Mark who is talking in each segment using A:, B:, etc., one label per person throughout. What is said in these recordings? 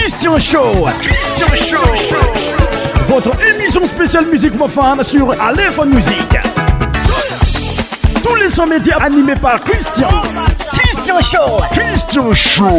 A: Christian Show. Christian Show. Votre émission spéciale musique profane hein, sur Aléphone Music Tous les 100 médias animés par Christian. Christian Show. Christian Show.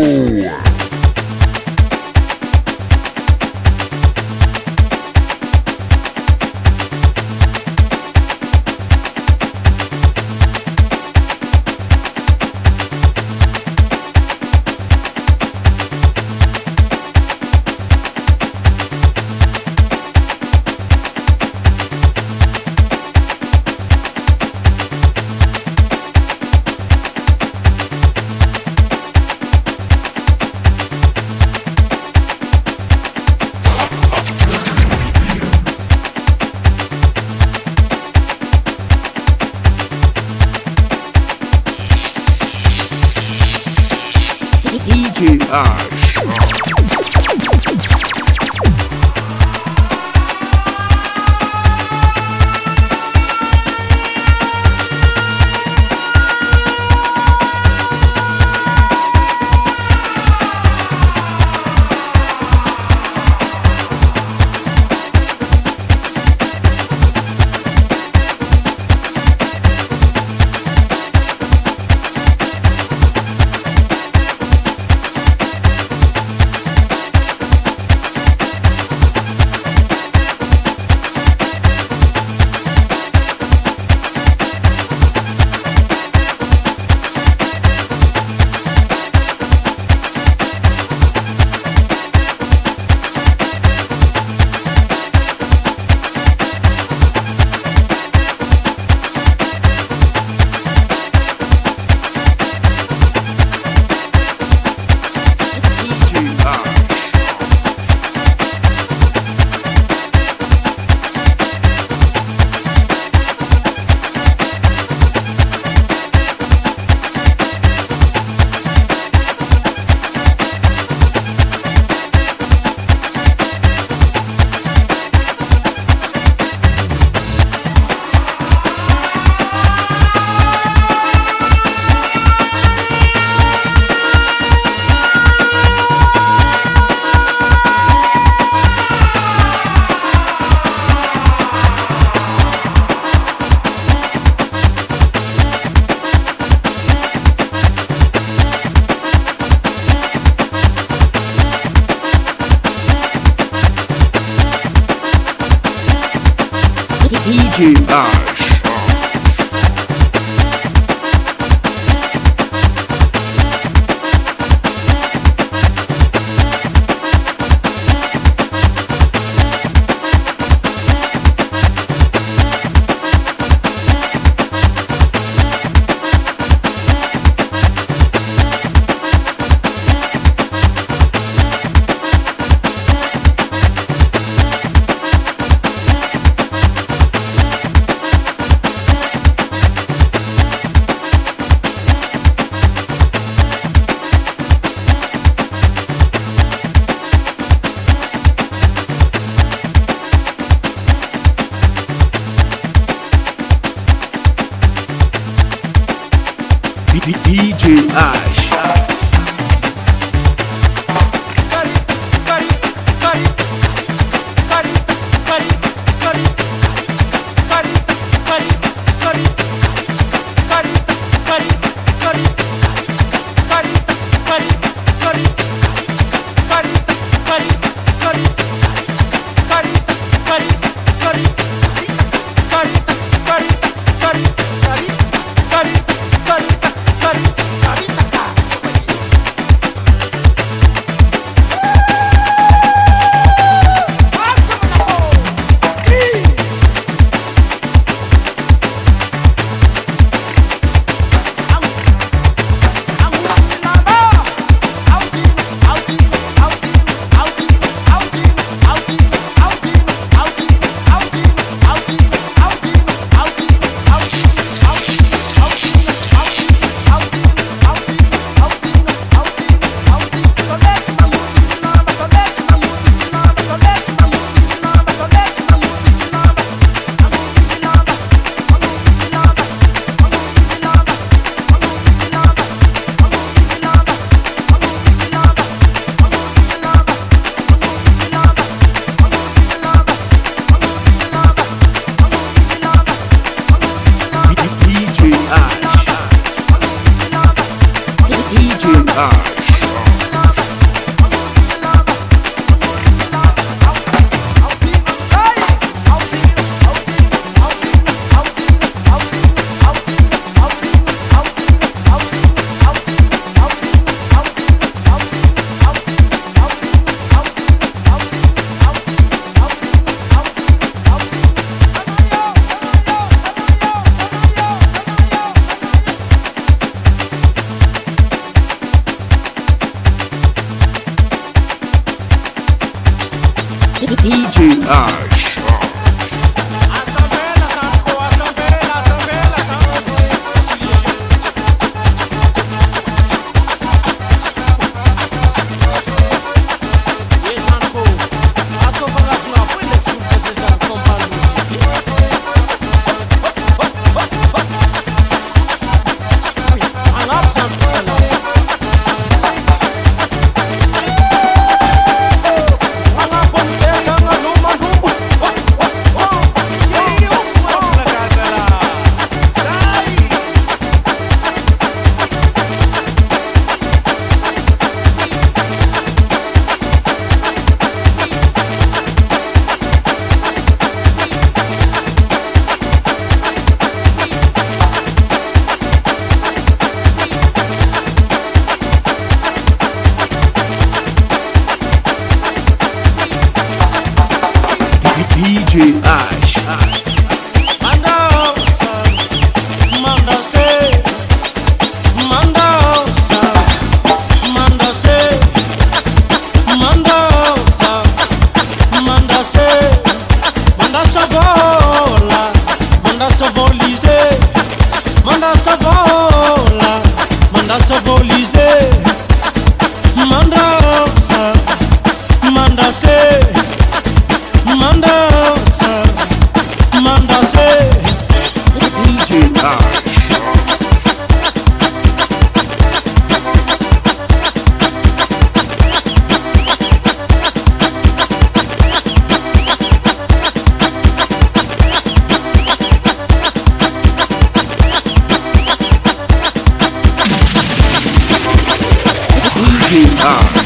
A: team. Uh.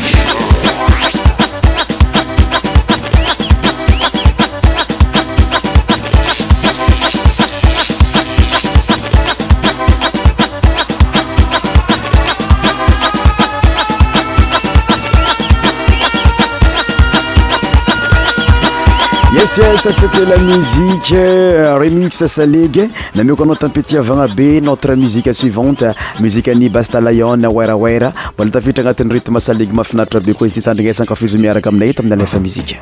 A: tesa cete la musiqe euh, remix salege na meko anao tampeti avagn be notre musique suivante muzike ni bastalyone werawera mbola tafidtra agnatin'ny rutme saleg mafinatitra abe ko izy ty tandrina esankafizo miaraka aminay ito amin'ny alefa muzike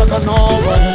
B: All right.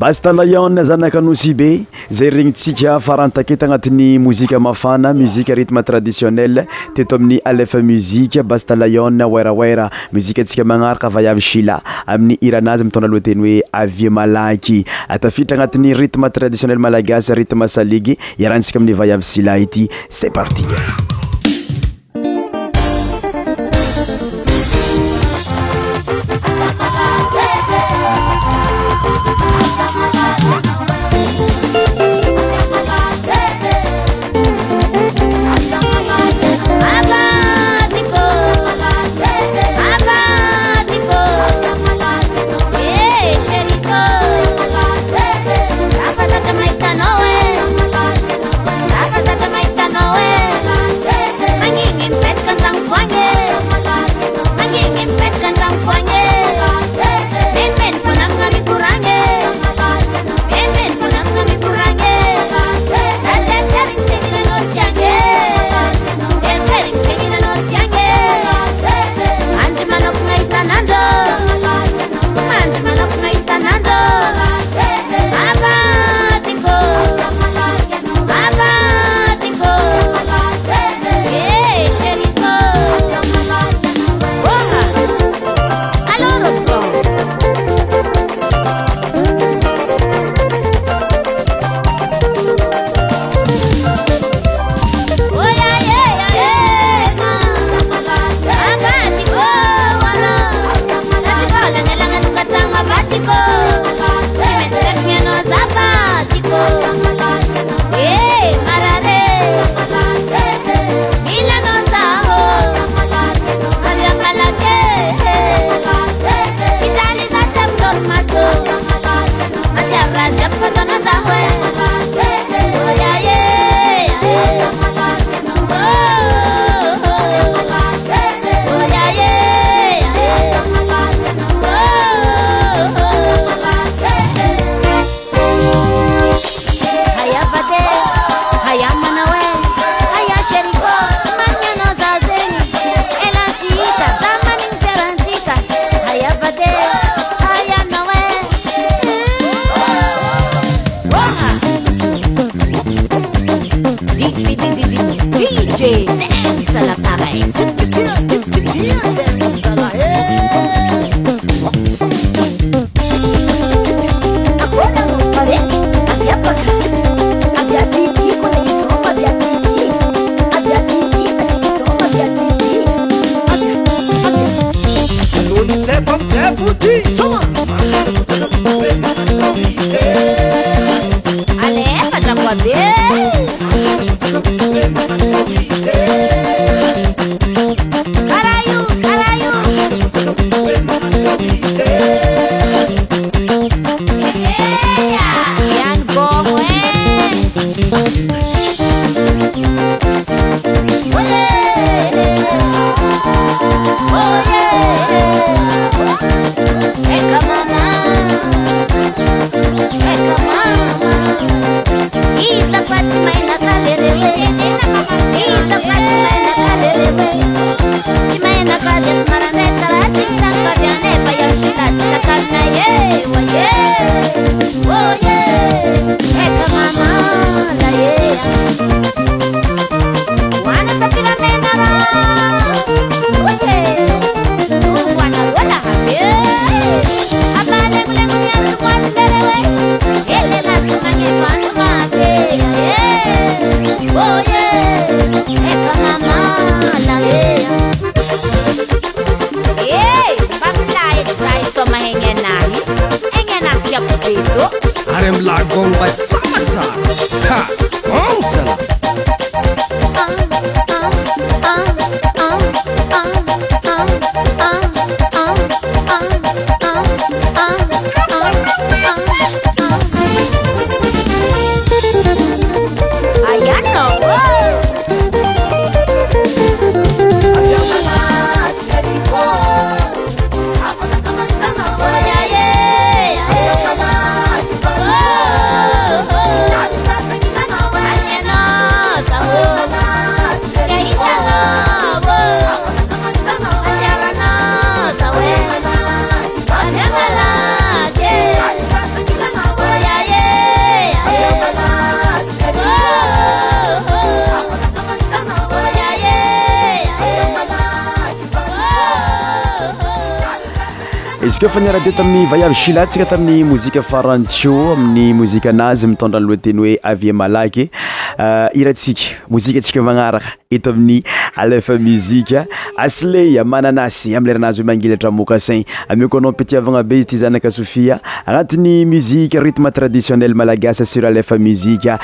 B: bastalayone zanakanosy be zay regnitsika faranytakety agnatin'ny mozika mafana muzike rythme traditionnel teto amin'ny alef muzika bastalayoe oeraoera muzika antsika magnaraka vayavy shila amin'ny iranazy mitondna alohateny hoe avie malaky atafiditra agnatin'ny rytme traditionnel malagasy rytme salige iarahantsika amin'ny vayavy sila ity ce parti kofa niarade tamin'y vaya silatsika taminny mozikafarantio aminymoziaazy mitndra anloateny oe aairatsikmozitsika e ah, manarataminyfasleymanaasy ameraazyoe mangilatramokasin amkoanao pitiaagnabe izytzanakasofiaagnat'yitmtrdiioneaaas stea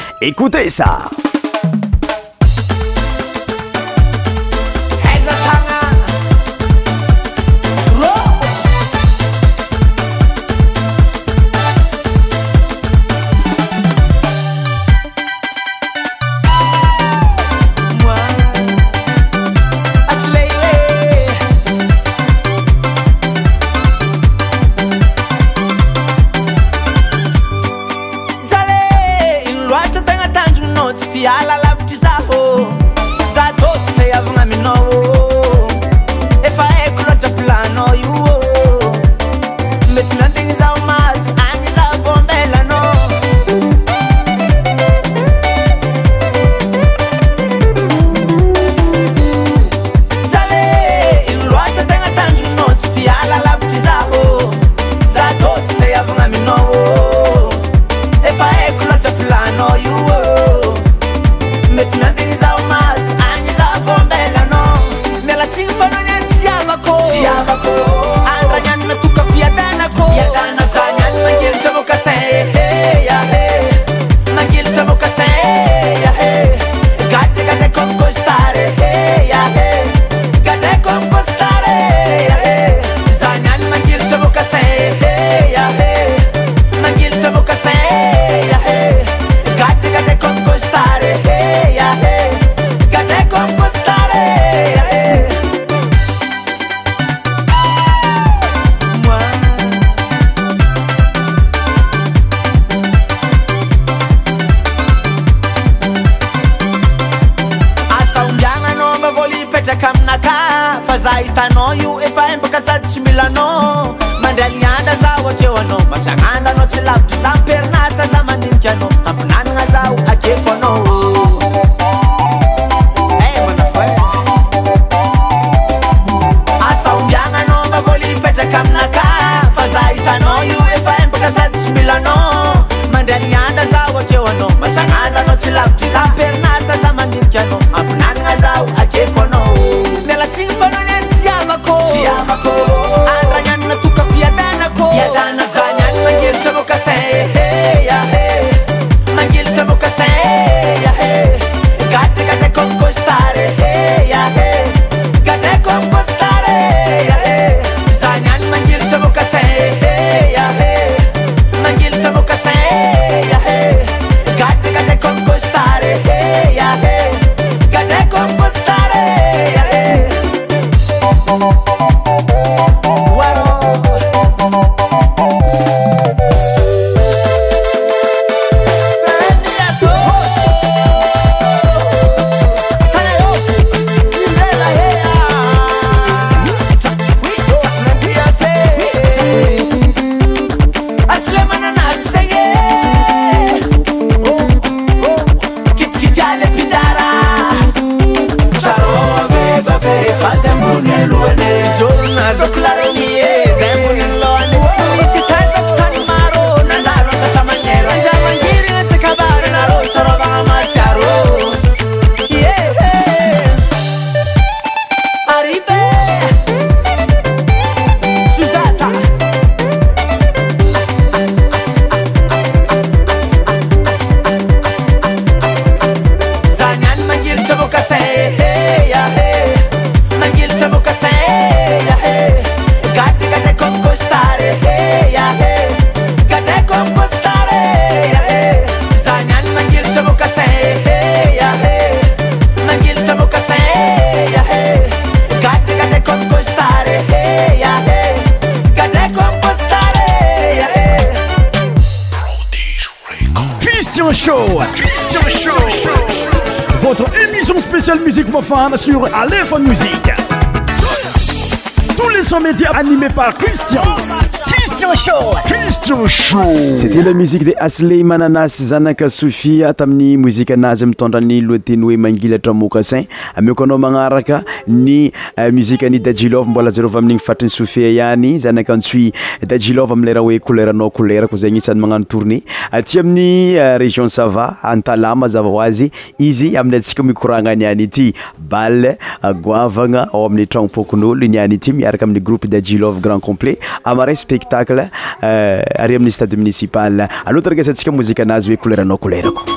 C: christian sha
D: cete la musique de asley manana sy zanaka sofia tamin'ny mozika anazy mitondrany loa teny hoe mangilatra mokasin amio ko anao magnaraka ny Euh, muzikany dajilov mbola zareova amin'igny fatriny soufe iany zan akantsoi dajilov amilerah hoe colernao kolerako zegny isany magnano tourné aty euh, amin'ny euh, région sava antalama zava hoazy izy aminy antsika mikorana ny any ity bal goavagna ao amin'ny tragnopokon'olo inyany ity miaraka amin'ny groupe dajilov grand complet amarin spectacle ary amin'ny stade municipal aloataragnesa antsika mozika anazy hoe colernao colerako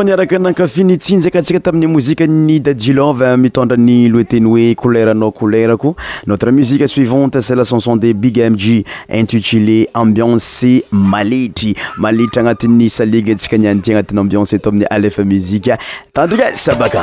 D: any araka na kafi nytsinjaka antsika tamin'ny mozika ny dajilov eh, mitondra ny loeteny hoe coulernao colera ko notre musique suivante se la chanson de bigmeg intitulé ambiance maletry maletry agnatin'ny salega antsika ni ande agnatin'ny ambiance ato amin'ny alef muzika tandrika sabaka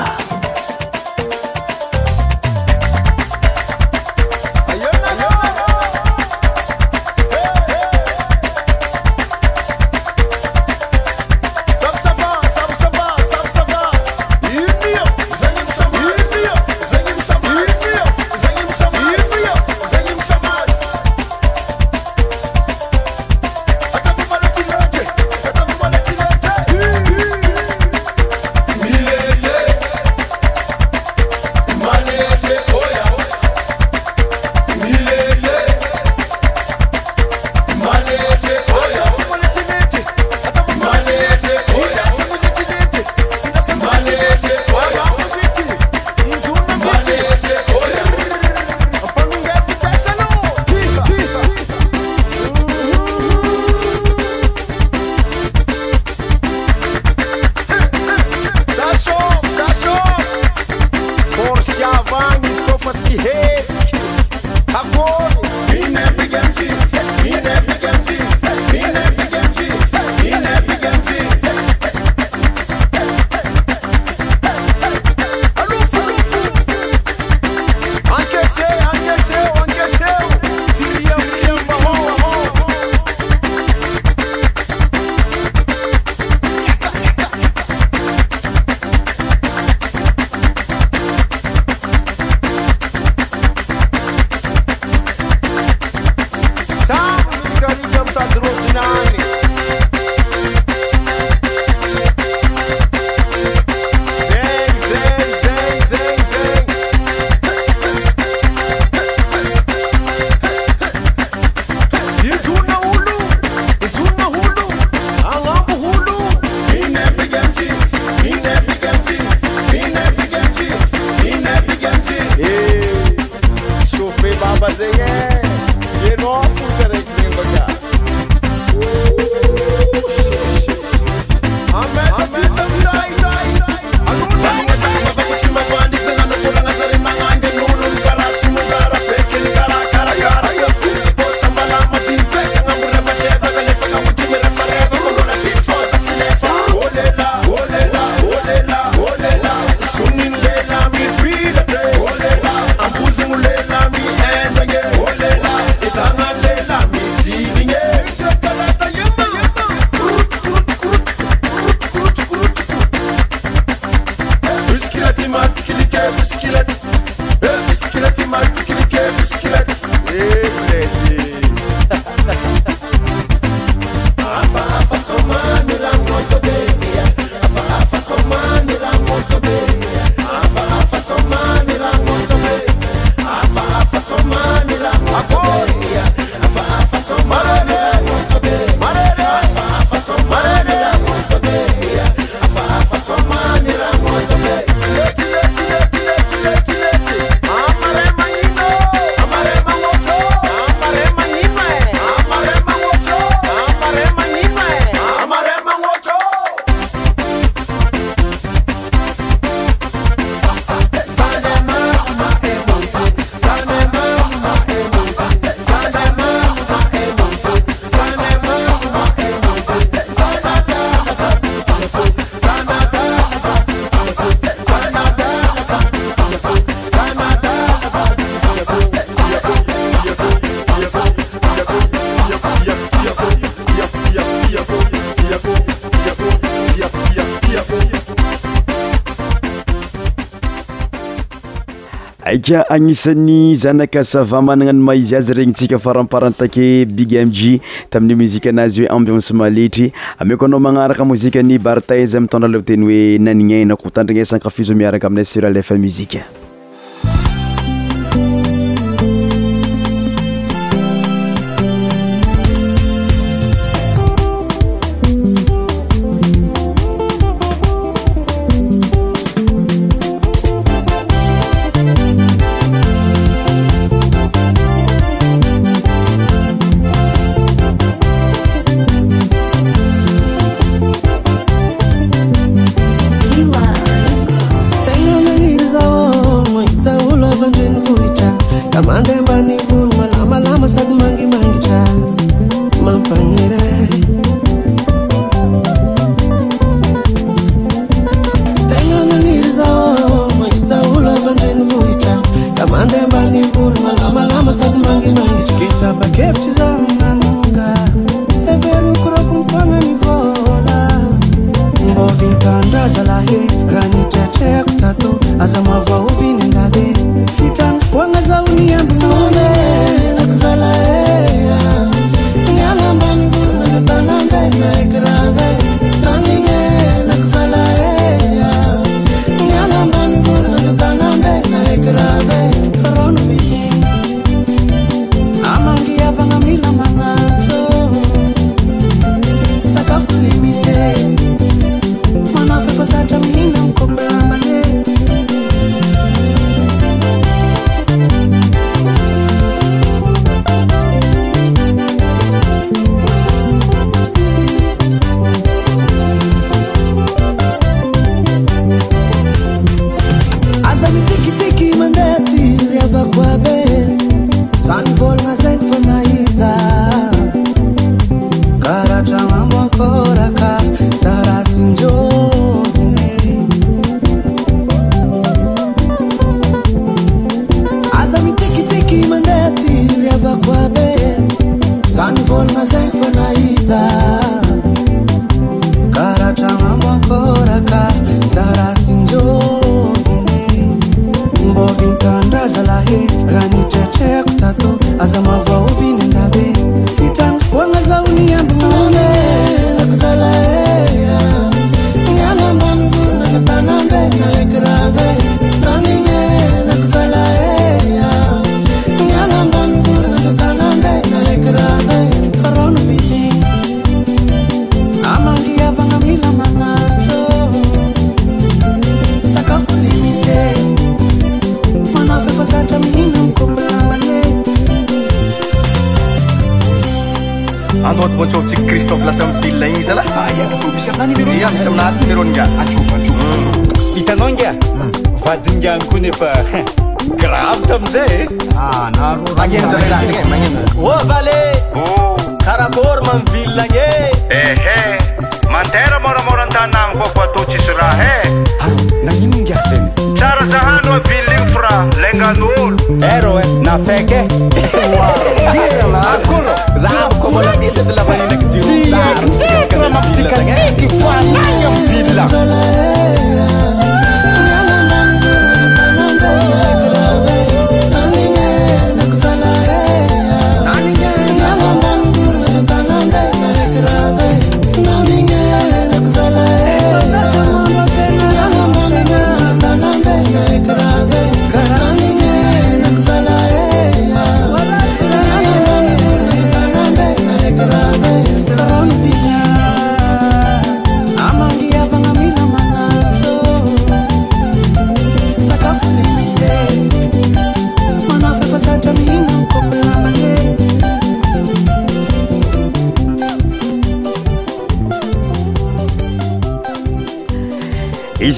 D: ka agnisan'ny zanaka sava magnanany ma izy azy regny ntsika fa ramparantaky bigmg tamin'ny mozika anazy hoe ambionsemet lehtry ameko anao magnaraka mozika ny bartaiy zay mitondra lea teny hoe naninainako tandrinasankafizo miaraka aminay suralf muzika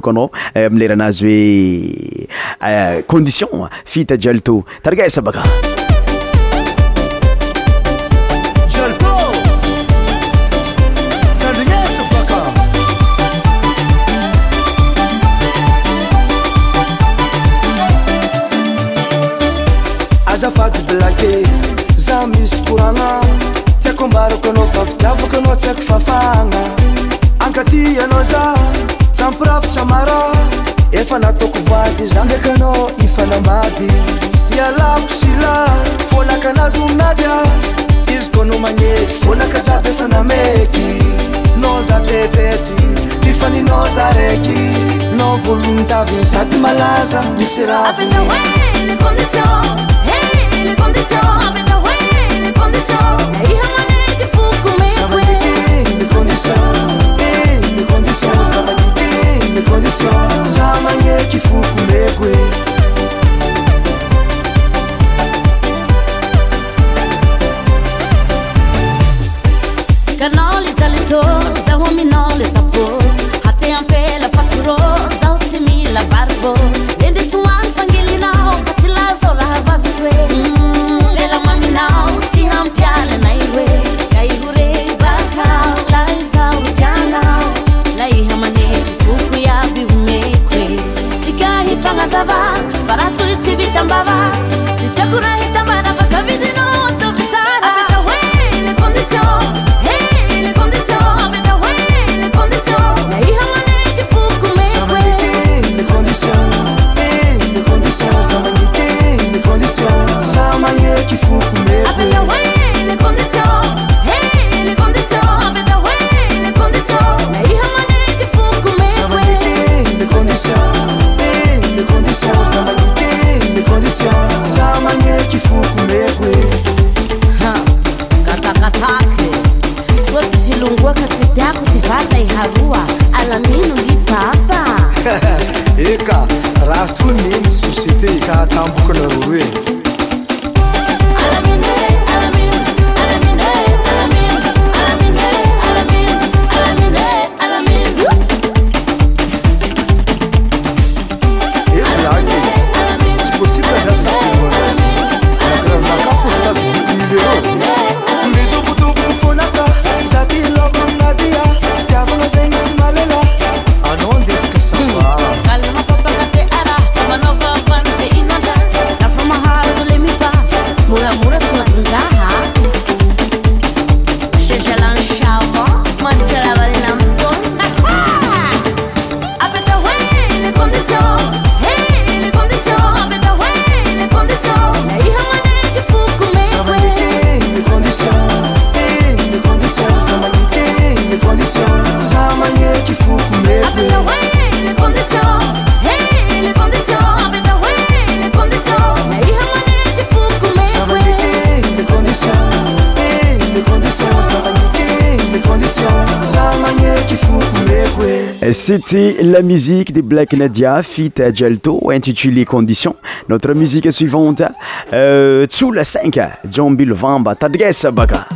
D: konao amiy eh, leranazy hoe eh, condition fita djalto targa sa baka
E: frafitramara efanatoko voady zandakana ifana mady ialakosila fonakanazoominadya izy konao manety fônakazapy efana meky
F: naza tetetry ifaninaza raiky na volonytaviny sady malaza misy rafy kondison yondion
E: le conditions zamanye kifukumegwe
F: Canole talentosa, uomini non le sapore 去 ب 等爸爸
D: C'était la musique des Black Nadia, fit intitulée Conditions. Notre musique suivante, euh, Tsula 5, John Tadges Baka.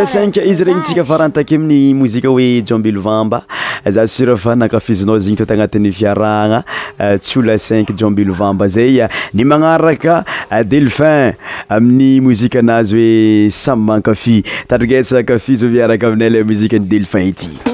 D: lacinq izy regny tsika farantake amin'ny mozika hoe jombilo vamba eh, za sura fa nankafizinao zy igny toti agnatin'ny fiarahagna eh, tsyola cinq jombilo vamba zay ny magnaraka eh, delphin amin'ny mozika anazy hoe samy mankafy tadrigesaakafy zao miaraka aminay le mozika ny delphin ity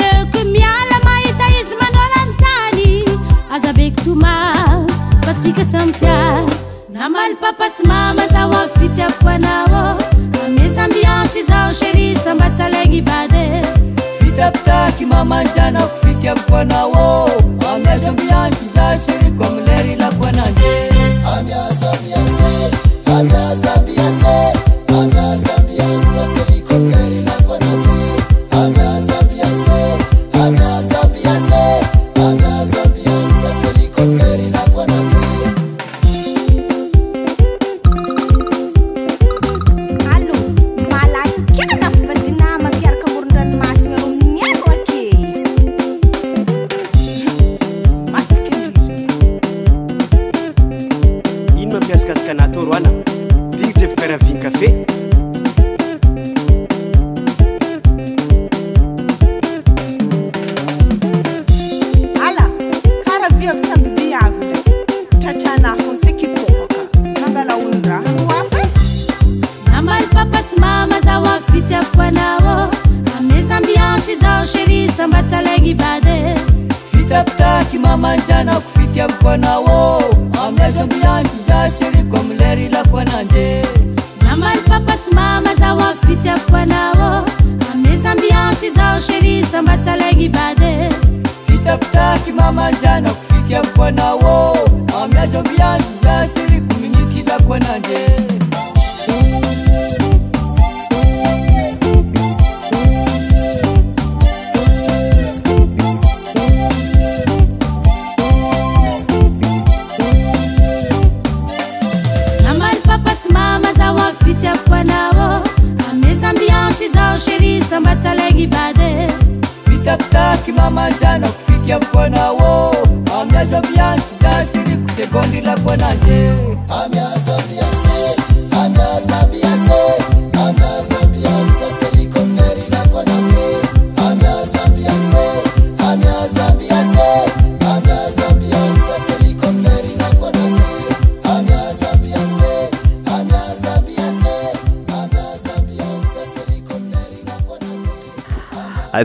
G: leko miala maitaizimanorantani azabektuma patikesamtia namalpapas mama zawakfitiapkanao amez ambianse
H: zaoserisambatalengbaiamamnkfitaambinae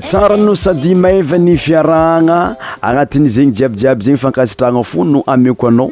H: tsara no sady maeva n'ny fiarahagna agnatin'izegny jiabijiaby zegny fankasitragna fo no ameko anao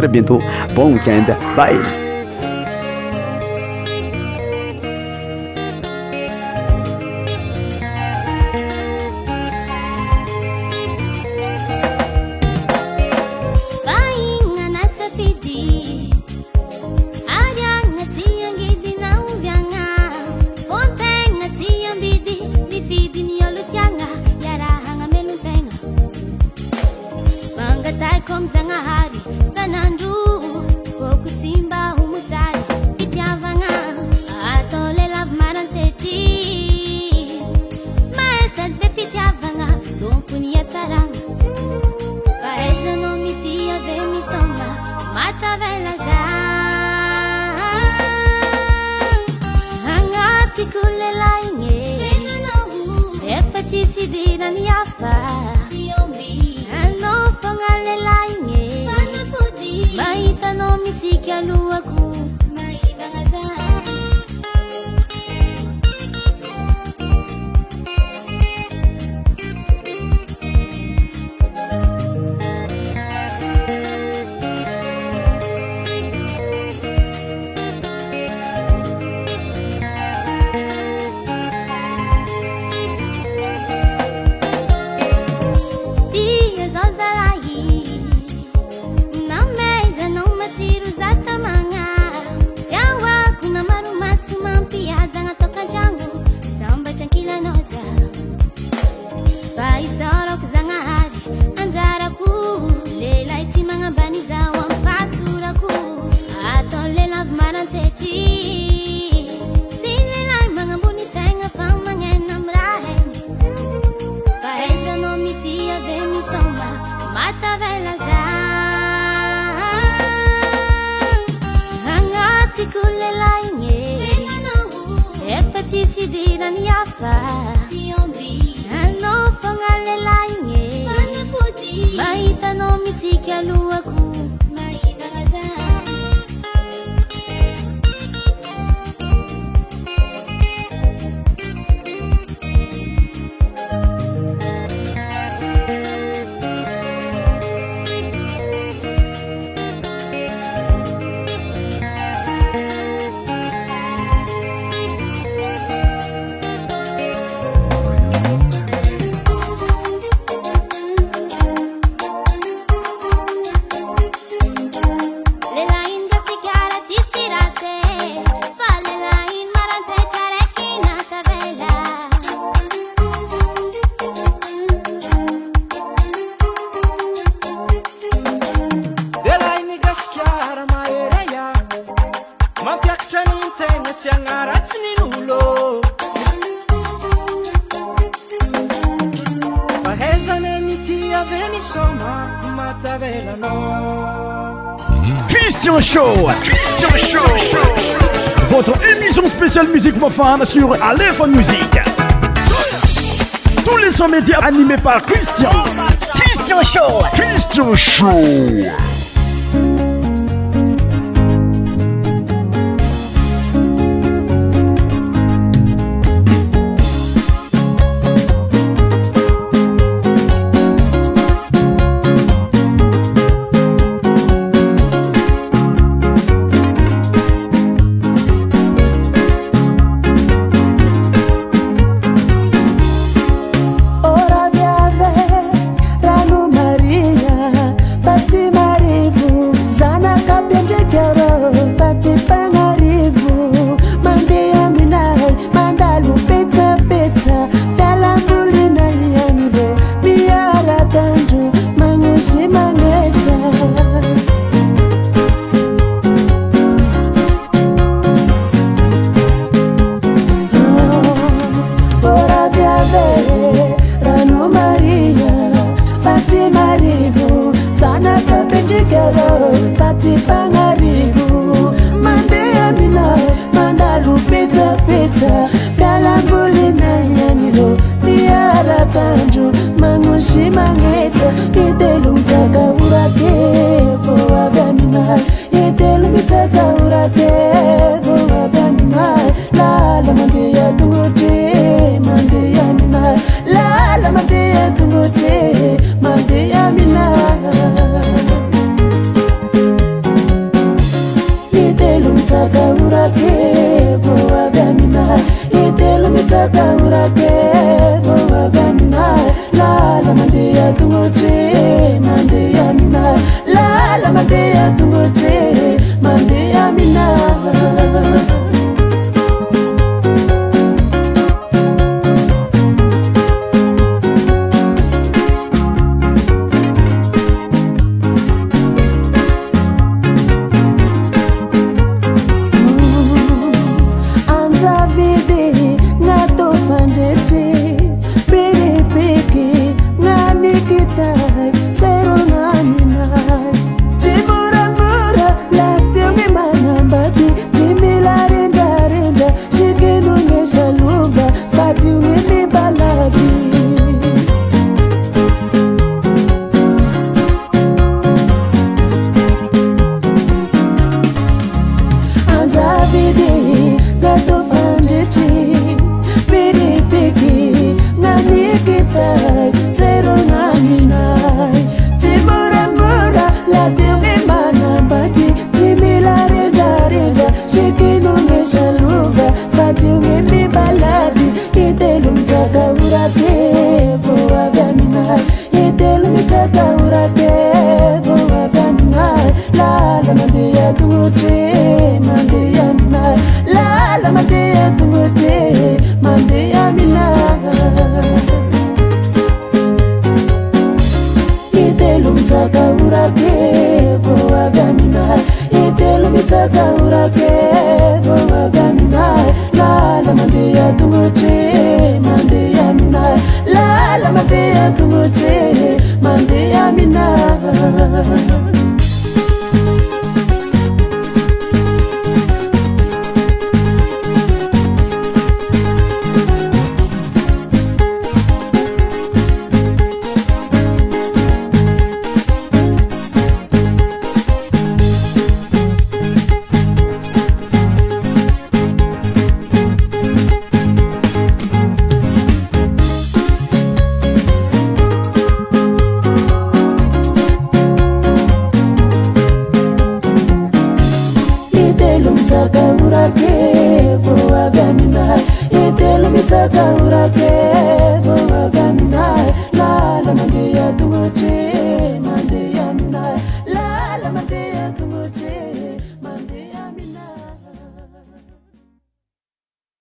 H: Trebinto. Bom que ainda vai fame sur alehone musiqe tous les son média animé par christian cristianhow christian show